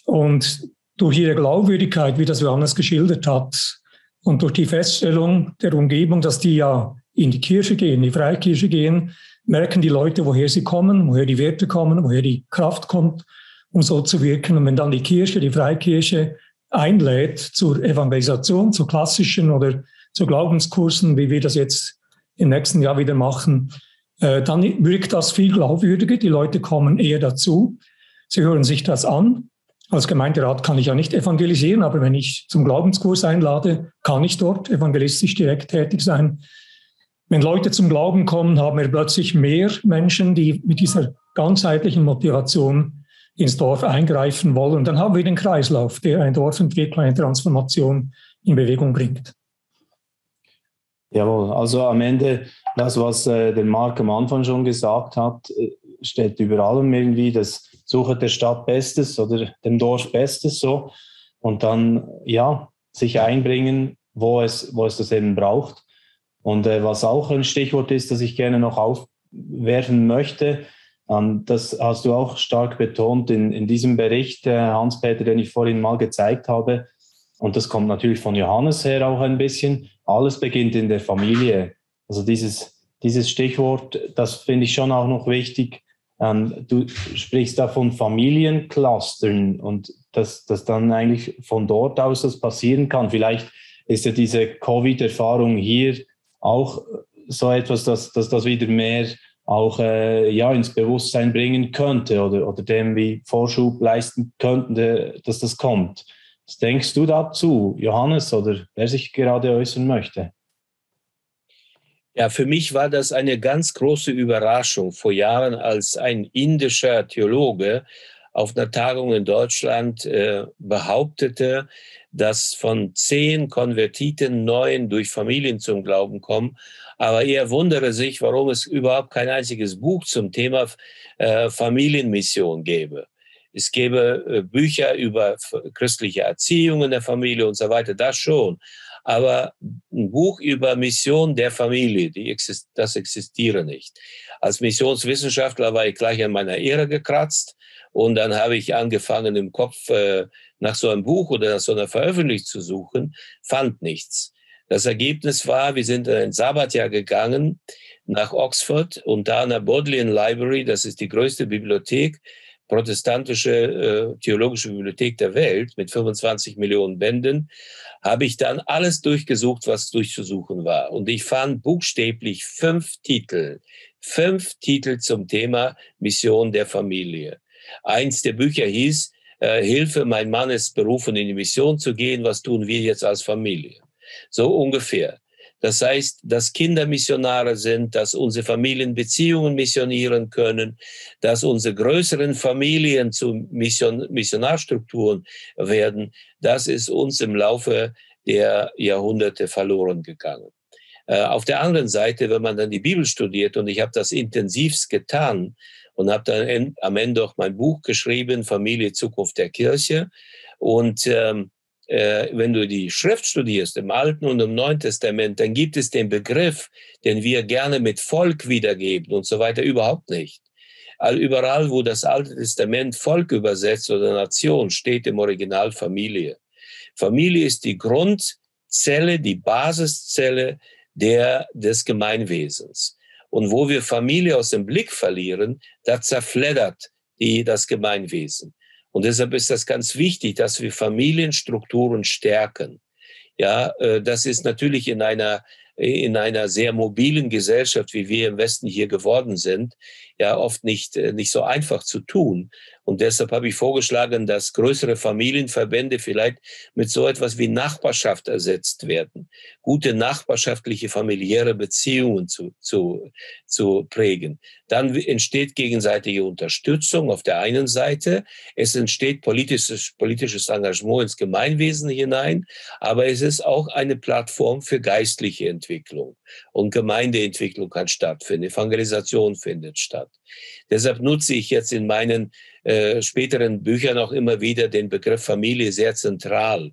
Und durch ihre Glaubwürdigkeit, wie das Johannes geschildert hat, und durch die Feststellung der Umgebung, dass die ja in die Kirche gehen, in die Freikirche gehen, merken die Leute, woher sie kommen, woher die Werte kommen, woher die Kraft kommt, um so zu wirken. Und wenn dann die Kirche, die Freikirche einlädt zur Evangelisation, zu klassischen oder zu Glaubenskursen, wie wir das jetzt im nächsten Jahr wieder machen, äh, dann wirkt das viel glaubwürdiger. Die Leute kommen eher dazu. Sie hören sich das an. Als Gemeinderat kann ich ja nicht evangelisieren, aber wenn ich zum Glaubenskurs einlade, kann ich dort evangelistisch direkt tätig sein. Wenn Leute zum Glauben kommen, haben wir plötzlich mehr Menschen, die mit dieser ganzheitlichen Motivation ins Dorf eingreifen wollen. Und dann haben wir den Kreislauf, der ein Dorfentwickler, eine Transformation in Bewegung bringt. Jawohl, also am Ende, das, was äh, der Marc am Anfang schon gesagt hat, äh, steht über allem irgendwie das Suche der Stadt Bestes oder dem Dorf Bestes so. Und dann, ja, sich einbringen, wo es, wo es das eben braucht. Und äh, was auch ein Stichwort ist, das ich gerne noch aufwerfen möchte, Ähm, das hast du auch stark betont in, in diesem Bericht, äh, Hans-Peter, den ich vorhin mal gezeigt habe. Und das kommt natürlich von Johannes her auch ein bisschen. Alles beginnt in der Familie. Also dieses, dieses Stichwort, das finde ich schon auch noch wichtig. Ähm, du sprichst da von Familienclustern und dass, dass dann eigentlich von dort aus das passieren kann. Vielleicht ist ja diese Covid-Erfahrung hier auch so etwas, dass, dass das wieder mehr auch äh, ja, ins Bewusstsein bringen könnte oder, oder dem wie Vorschub leisten könnte, dass das kommt. Was denkst du dazu, Johannes, oder wer sich gerade äußern möchte? Ja, für mich war das eine ganz große Überraschung vor Jahren, als ein indischer Theologe auf einer Tagung in Deutschland äh, behauptete, dass von zehn Konvertiten neun durch Familien zum Glauben kommen. Aber er wundere sich, warum es überhaupt kein einziges Buch zum Thema äh, Familienmission gäbe. Es gäbe äh, Bücher über christliche Erziehung in der Familie und so weiter, das schon. Aber ein Buch über Mission der Familie, exist das existiere nicht. Als Missionswissenschaftler war ich gleich an meiner Ehre gekratzt und dann habe ich angefangen, im Kopf äh, nach so einem Buch oder nach so einer Veröffentlichung zu suchen, fand nichts. Das Ergebnis war, wir sind in ein Sabbatjahr gegangen nach Oxford und da an der Bodleian Library, das ist die größte Bibliothek, protestantische äh, theologische Bibliothek der Welt mit 25 Millionen Bänden, habe ich dann alles durchgesucht, was durchzusuchen war. Und ich fand buchstäblich fünf Titel, fünf Titel zum Thema Mission der Familie. Eins der Bücher hieß, äh, Hilfe, mein Mann ist berufen, in die Mission zu gehen, was tun wir jetzt als Familie? So ungefähr. Das heißt, dass Kinder Missionare sind, dass unsere Familien Beziehungen missionieren können, dass unsere größeren Familien zu Mission, Missionarstrukturen werden. Das ist uns im Laufe der Jahrhunderte verloren gegangen. Äh, auf der anderen Seite, wenn man dann die Bibel studiert, und ich habe das intensivst getan und habe dann am Ende auch mein Buch geschrieben, Familie, Zukunft der Kirche. Und ähm, äh, wenn du die Schrift studierst, im Alten und im Neuen Testament, dann gibt es den Begriff, den wir gerne mit Volk wiedergeben und so weiter, überhaupt nicht. All, überall, wo das Alte Testament Volk übersetzt oder Nation, steht im Original Familie. Familie ist die Grundzelle, die Basiszelle der, des Gemeinwesens. Und wo wir Familie aus dem Blick verlieren, da zerfleddert die, das Gemeinwesen. Und deshalb ist das ganz wichtig, dass wir Familienstrukturen stärken. Ja, äh, das ist natürlich in einer in einer sehr mobilen Gesellschaft, wie wir im Westen hier geworden sind, ja oft nicht, äh, nicht so einfach zu tun. Und deshalb habe ich vorgeschlagen, dass größere Familienverbände vielleicht mit so etwas wie Nachbarschaft ersetzt werden. Gute nachbarschaftliche familiäre Beziehungen zu, zu, zu prägen. Dann entsteht gegenseitige Unterstützung auf der einen Seite. Es entsteht politisches, politisches Engagement ins Gemeinwesen hinein. Aber es ist auch eine Plattform für geistliche Entwicklung. Und Gemeindeentwicklung kann stattfinden. Evangelisation findet statt. Deshalb nutze ich jetzt in meinen äh, späteren Büchern auch immer wieder den Begriff Familie sehr zentral.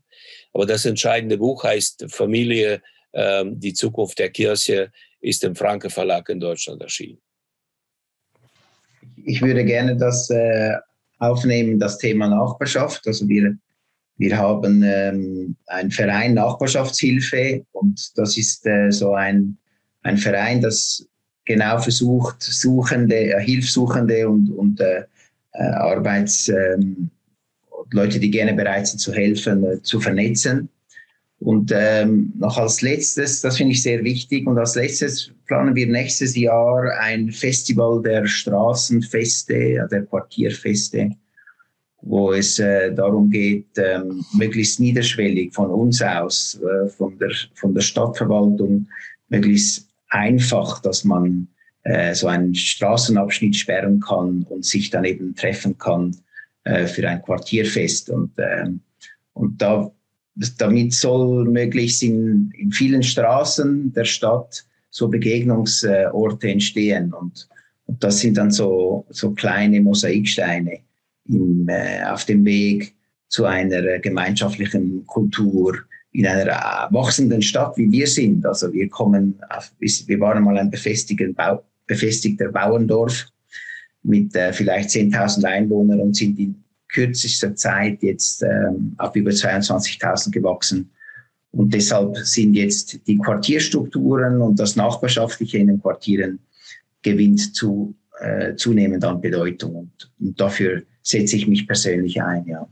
Aber das entscheidende Buch heißt Familie, äh, die Zukunft der Kirche, ist im Franke Verlag in Deutschland erschienen. Ich würde gerne das äh, aufnehmen, das Thema Nachbarschaft. Also wir, wir haben ähm, einen Verein Nachbarschaftshilfe und das ist äh, so ein, ein Verein, das genau versucht, Suchende, äh, Hilfsuchende und, und äh, Arbeits, ähm, Leute, die gerne bereit sind zu helfen, äh, zu vernetzen. Und ähm, noch als letztes, das finde ich sehr wichtig, und als letztes planen wir nächstes Jahr ein Festival der Straßenfeste, der Quartierfeste, wo es äh, darum geht, ähm, möglichst niederschwellig von uns aus, äh, von, der, von der Stadtverwaltung, möglichst einfach, dass man äh, so einen Straßenabschnitt sperren kann und sich dann eben treffen kann äh, für ein Quartierfest. Und, ähm, und da, damit soll möglichst in, in vielen Straßen der Stadt so Begegnungsorte entstehen. Und, und das sind dann so, so kleine Mosaiksteine im, äh, auf dem Weg zu einer gemeinschaftlichen Kultur, in einer wachsenden Stadt, wie wir sind. Also wir kommen, auf, wir waren mal ein befestigter, Bau, befestigter Bauerndorf mit äh, vielleicht 10.000 Einwohnern und sind in kürzester Zeit jetzt ähm, auf über 22.000 gewachsen. Und deshalb sind jetzt die Quartierstrukturen und das Nachbarschaftliche in den Quartieren gewinnt zu, äh, zunehmend an Bedeutung. Und, und, dafür setze ich mich persönlich ein, ja.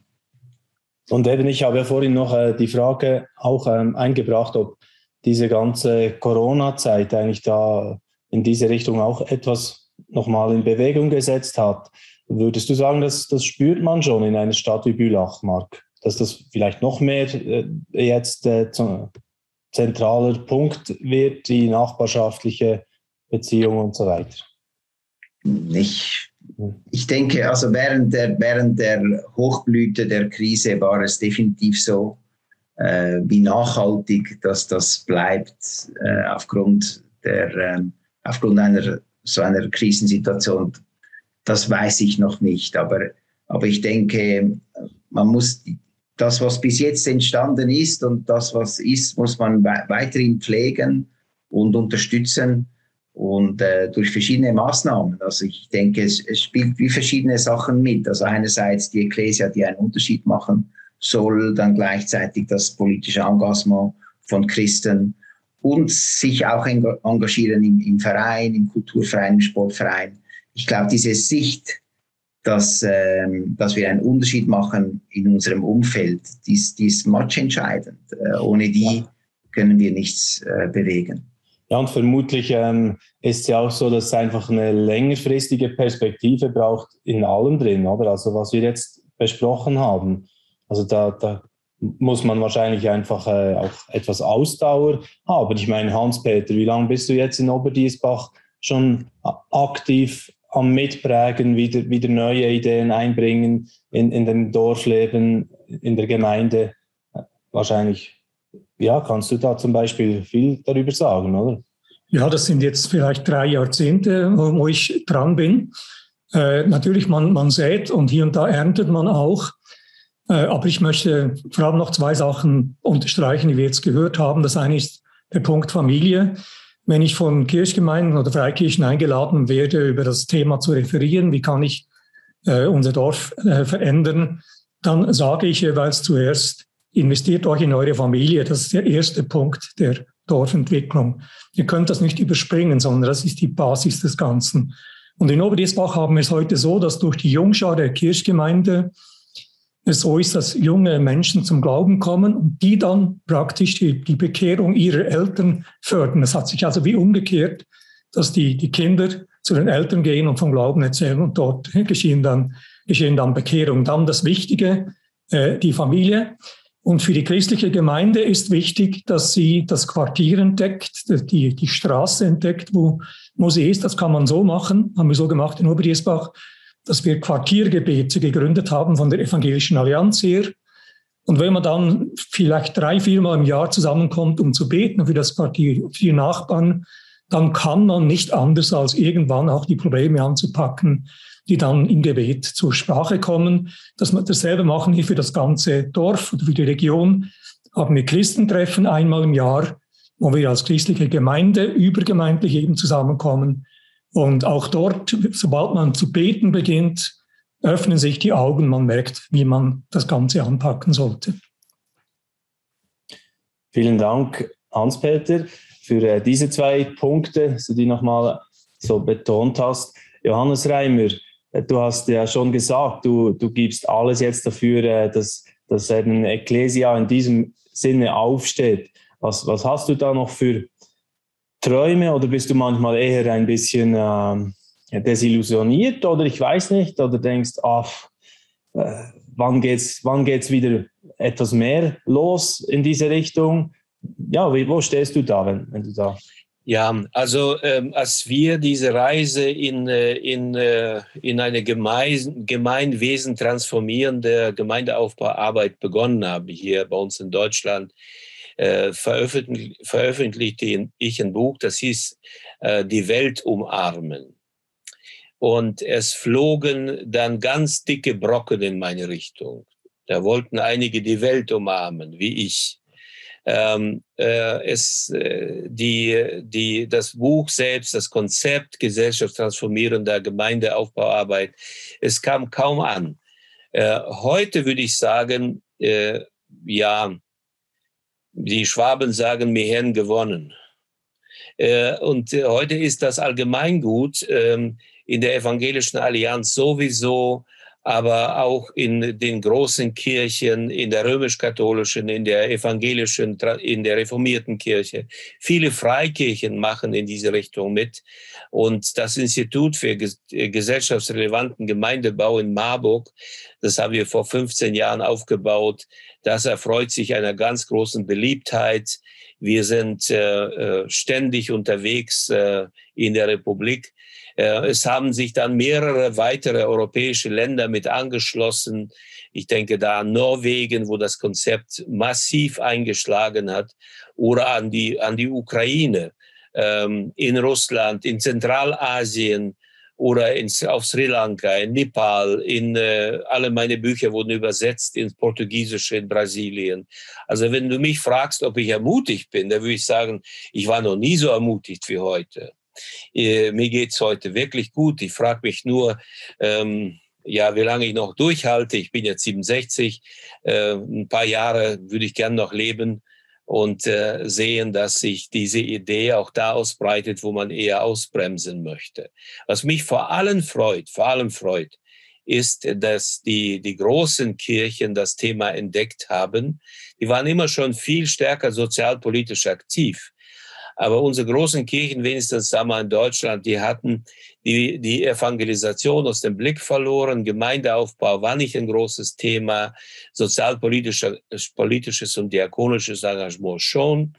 Und eben, ich habe ja vorhin noch äh, die Frage auch ähm, eingebracht, ob diese ganze Corona-Zeit eigentlich da in diese Richtung auch etwas nochmal in Bewegung gesetzt hat. Würdest du sagen, dass das spürt man schon in einer Stadt wie Bülach, Marc? Dass das vielleicht noch mehr äh, jetzt äh, zentraler Punkt wird, die nachbarschaftliche Beziehung und so weiter? Ich, ich denke, also während der, während der Hochblüte der Krise war es definitiv so, äh, wie nachhaltig dass das bleibt äh, aufgrund, der, äh, aufgrund einer so einer Krisensituation das weiß ich noch nicht. Aber, aber ich denke, man muss das, was bis jetzt entstanden ist und das, was ist, muss man weiterhin pflegen und unterstützen und äh, durch verschiedene Maßnahmen. Also ich denke, es, es spielt wie verschiedene Sachen mit. Also einerseits die Ecclesia, die einen Unterschied machen soll, dann gleichzeitig das politische Engagement von Christen und sich auch engagieren im, im Verein, im Kulturverein, im Sportverein ich glaube, diese Sicht, dass, ähm, dass wir einen Unterschied machen in unserem Umfeld, die ist, die ist entscheidend. Äh, ohne die können wir nichts äh, bewegen. Ja, und vermutlich ähm, ist es ja auch so, dass es einfach eine längerfristige Perspektive braucht in allem drin, oder? Also was wir jetzt besprochen haben. Also da, da muss man wahrscheinlich einfach äh, auch etwas Ausdauer haben. Ich meine, Hans-Peter, wie lange bist du jetzt in Oberdiesbach schon aktiv am Mitprägen, wieder, wieder neue Ideen einbringen in, in dem Dorfleben, in der Gemeinde. Wahrscheinlich, ja, kannst du da zum Beispiel viel darüber sagen, oder? Ja, das sind jetzt vielleicht drei Jahrzehnte, wo ich dran bin. Äh, natürlich, man, man sät und hier und da erntet man auch. Äh, aber ich möchte vor allem noch zwei Sachen unterstreichen, die wir jetzt gehört haben. Das eine ist der Punkt Familie wenn ich von Kirchgemeinden oder Freikirchen eingeladen werde, über das Thema zu referieren, wie kann ich äh, unser Dorf äh, verändern, dann sage ich jeweils zuerst, investiert euch in eure Familie. Das ist der erste Punkt der Dorfentwicklung. Ihr könnt das nicht überspringen, sondern das ist die Basis des Ganzen. Und in Oberdiesbach haben wir es heute so, dass durch die Jungschar der Kirchgemeinde so ist, dass junge Menschen zum Glauben kommen und die dann praktisch die, die Bekehrung ihrer Eltern fördern. Es hat sich also wie umgekehrt, dass die, die Kinder zu den Eltern gehen und vom Glauben erzählen und dort geschehen dann, geschehen dann Bekehrung. Dann das Wichtige, äh, die Familie. Und für die christliche Gemeinde ist wichtig, dass sie das Quartier entdeckt, die, die Straße entdeckt, wo, wo sie ist. Das kann man so machen, haben wir so gemacht in Oberdiesbach dass wir Quartiergebete gegründet haben von der Evangelischen Allianz her. Und wenn man dann vielleicht drei, viermal im Jahr zusammenkommt, um zu beten für das Quartier, für die Nachbarn, dann kann man nicht anders als irgendwann auch die Probleme anzupacken, die dann im Gebet zur Sprache kommen. Dass wir dasselbe machen hier für das ganze Dorf oder für die Region, haben wir Christentreffen einmal im Jahr, wo wir als christliche Gemeinde übergemeindlich eben zusammenkommen und auch dort, sobald man zu beten beginnt, öffnen sich die Augen, man merkt, wie man das Ganze anpacken sollte. Vielen Dank, Hans-Peter, für äh, diese zwei Punkte, die du nochmal so betont hast. Johannes Reimer, äh, du hast ja schon gesagt, du, du gibst alles jetzt dafür, äh, dass, dass ein Ecclesia in diesem Sinne aufsteht. Was, was hast du da noch für Träume oder bist du manchmal eher ein bisschen äh, desillusioniert oder ich weiß nicht oder denkst, ach, äh, wann geht's, wann geht's wieder etwas mehr los in diese Richtung? Ja, wie, wo stehst du da, wenn, wenn du da? Ja, also ähm, als wir diese Reise in, äh, in, äh, in eine Gemein Gemeinwesen transformierende Gemeindeaufbauarbeit begonnen haben, hier bei uns in Deutschland, äh, veröffentlich, veröffentlichte ich ein Buch, das hieß äh, Die Welt umarmen. Und es flogen dann ganz dicke Brocken in meine Richtung. Da wollten einige die Welt umarmen, wie ich. Ähm, äh, es, äh, die, die, das Buch selbst, das Konzept gesellschaftstransformierender Gemeindeaufbauarbeit, es kam kaum an. Äh, heute würde ich sagen, äh, ja, die Schwaben sagen, mir Herren gewonnen. Äh, und äh, heute ist das Allgemeingut ähm, in der evangelischen Allianz sowieso aber auch in den großen Kirchen, in der römisch-katholischen, in der evangelischen, in der reformierten Kirche. Viele Freikirchen machen in diese Richtung mit. Und das Institut für gesellschaftsrelevanten Gemeindebau in Marburg, das haben wir vor 15 Jahren aufgebaut, das erfreut sich einer ganz großen Beliebtheit. Wir sind äh, äh ständig unterwegs äh, in der Republik. Äh, es haben sich dann mehrere weitere europäische Länder mit angeschlossen. Ich denke da an Norwegen, wo das Konzept massiv eingeschlagen hat, oder an die, an die Ukraine, ähm, in Russland, in Zentralasien oder in, auf Sri Lanka, in Nepal, in äh, alle meine Bücher wurden übersetzt ins Portugiesische in Brasilien. Also wenn du mich fragst, ob ich ermutigt bin, dann würde ich sagen, ich war noch nie so ermutigt wie heute. Äh, mir geht's heute wirklich gut. Ich frage mich nur, ähm, ja, wie lange ich noch durchhalte. Ich bin jetzt 67. Äh, ein paar Jahre würde ich gern noch leben und äh, sehen, dass sich diese Idee auch da ausbreitet, wo man eher ausbremsen möchte. Was mich vor allem freut, vor allem freut, ist, dass die, die großen Kirchen das Thema entdeckt haben. Die waren immer schon viel stärker sozialpolitisch aktiv. Aber unsere großen Kirchen, wenigstens wir in Deutschland, die hatten die, die Evangelisation aus dem Blick verloren. Gemeindeaufbau war nicht ein großes Thema. Sozialpolitisches und diakonisches Engagement schon.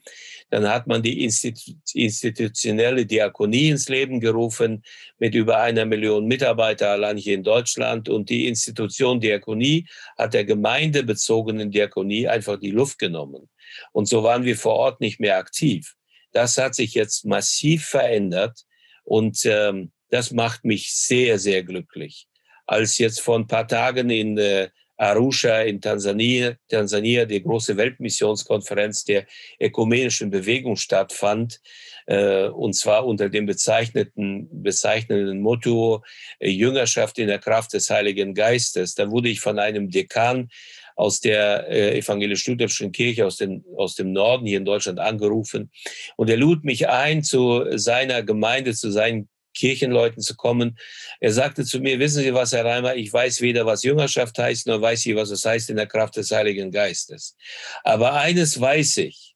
Dann hat man die Institu institutionelle Diakonie ins Leben gerufen mit über einer Million Mitarbeiter allein hier in Deutschland. Und die Institution Diakonie hat der gemeindebezogenen Diakonie einfach die Luft genommen. Und so waren wir vor Ort nicht mehr aktiv. Das hat sich jetzt massiv verändert und ähm, das macht mich sehr, sehr glücklich. Als jetzt vor ein paar Tagen in äh, Arusha in Tansania, Tansania die große Weltmissionskonferenz der ökumenischen Bewegung stattfand, äh, und zwar unter dem bezeichneten, bezeichnenden Motto äh, Jüngerschaft in der Kraft des Heiligen Geistes. Da wurde ich von einem Dekan aus der äh, evangelisch-lutherischen Kirche aus, den, aus dem Norden hier in Deutschland angerufen. Und er lud mich ein, zu seiner Gemeinde, zu seinen Kirchenleuten zu kommen. Er sagte zu mir, wissen Sie was, Herr Reimer, ich weiß weder, was Jüngerschaft heißt, noch weiß ich, was es heißt in der Kraft des Heiligen Geistes. Aber eines weiß ich,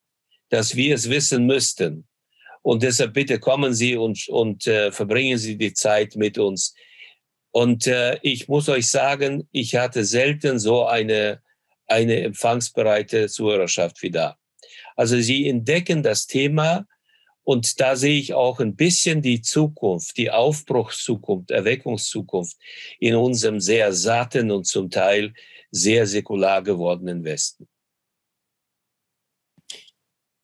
dass wir es wissen müssten. Und deshalb bitte kommen Sie und, und äh, verbringen Sie die Zeit mit uns. Und äh, ich muss euch sagen, ich hatte selten so eine eine empfangsbereite Zuhörerschaft wie da. Also sie entdecken das Thema und da sehe ich auch ein bisschen die Zukunft, die Aufbruchszukunft, Erweckungszukunft in unserem sehr satten und zum Teil sehr säkular gewordenen Westen.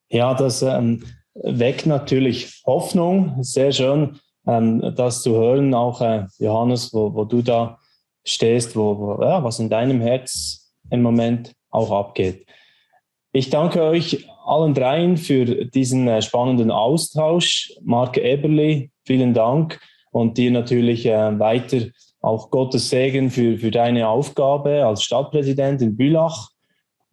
Ja, das ähm, weckt natürlich Hoffnung. Sehr schön, ähm, das zu hören, auch äh, Johannes, wo, wo du da stehst, wo, wo ja, was in deinem Herz im Moment auch abgeht. Ich danke euch allen dreien für diesen äh, spannenden Austausch. Marc Eberli, vielen Dank und dir natürlich äh, weiter auch Gottes Segen für, für deine Aufgabe als Stadtpräsident in Bülach.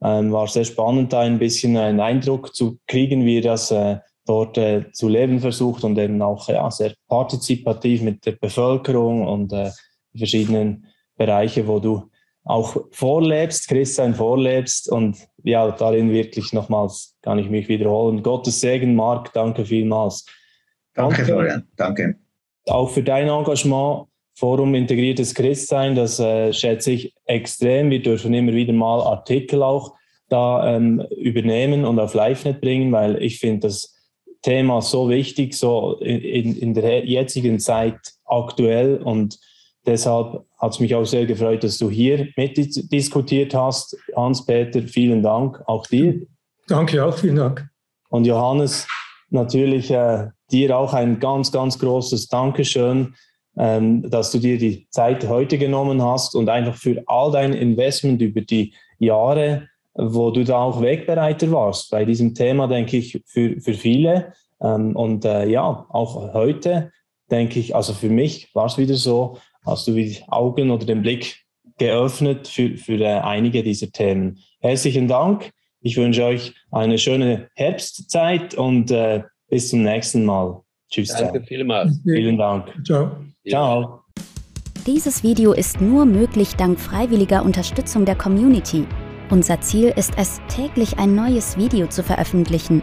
Ähm, war sehr spannend, da ein bisschen einen Eindruck zu kriegen, wie ihr das äh, dort zu leben versucht und eben auch ja, sehr partizipativ mit der Bevölkerung und verschiedenen Bereiche, wo du auch vorlebst, Christian vorlebst und ja, darin wirklich nochmals kann ich mich wiederholen. Gottes Segen, Marc, danke vielmals. Danke, Florian, danke. Auch für dein Engagement, Forum Integriertes Christsein, das äh, schätze ich extrem. Wir dürfen immer wieder mal Artikel auch da ähm, übernehmen und auf LiveNet bringen, weil ich finde das Thema so wichtig, so in, in der jetzigen Zeit aktuell und Deshalb hat es mich auch sehr gefreut, dass du hier mitdiskutiert hast. Hans-Peter, vielen Dank auch dir. Danke auch, vielen Dank. Und Johannes, natürlich äh, dir auch ein ganz, ganz großes Dankeschön, ähm, dass du dir die Zeit heute genommen hast und einfach für all dein Investment über die Jahre wo du da auch Wegbereiter warst bei diesem Thema, denke ich, für, für viele. Ähm, und äh, ja, auch heute denke ich, also für mich war es wieder so, hast du die Augen oder den Blick geöffnet für, für äh, einige dieser Themen. Herzlichen Dank. Ich wünsche euch eine schöne Herbstzeit und äh, bis zum nächsten Mal. Tschüss. Danke vielmals. Vielen Dank. Ciao. Ciao. Dieses Video ist nur möglich dank freiwilliger Unterstützung der Community. Unser Ziel ist es, täglich ein neues Video zu veröffentlichen.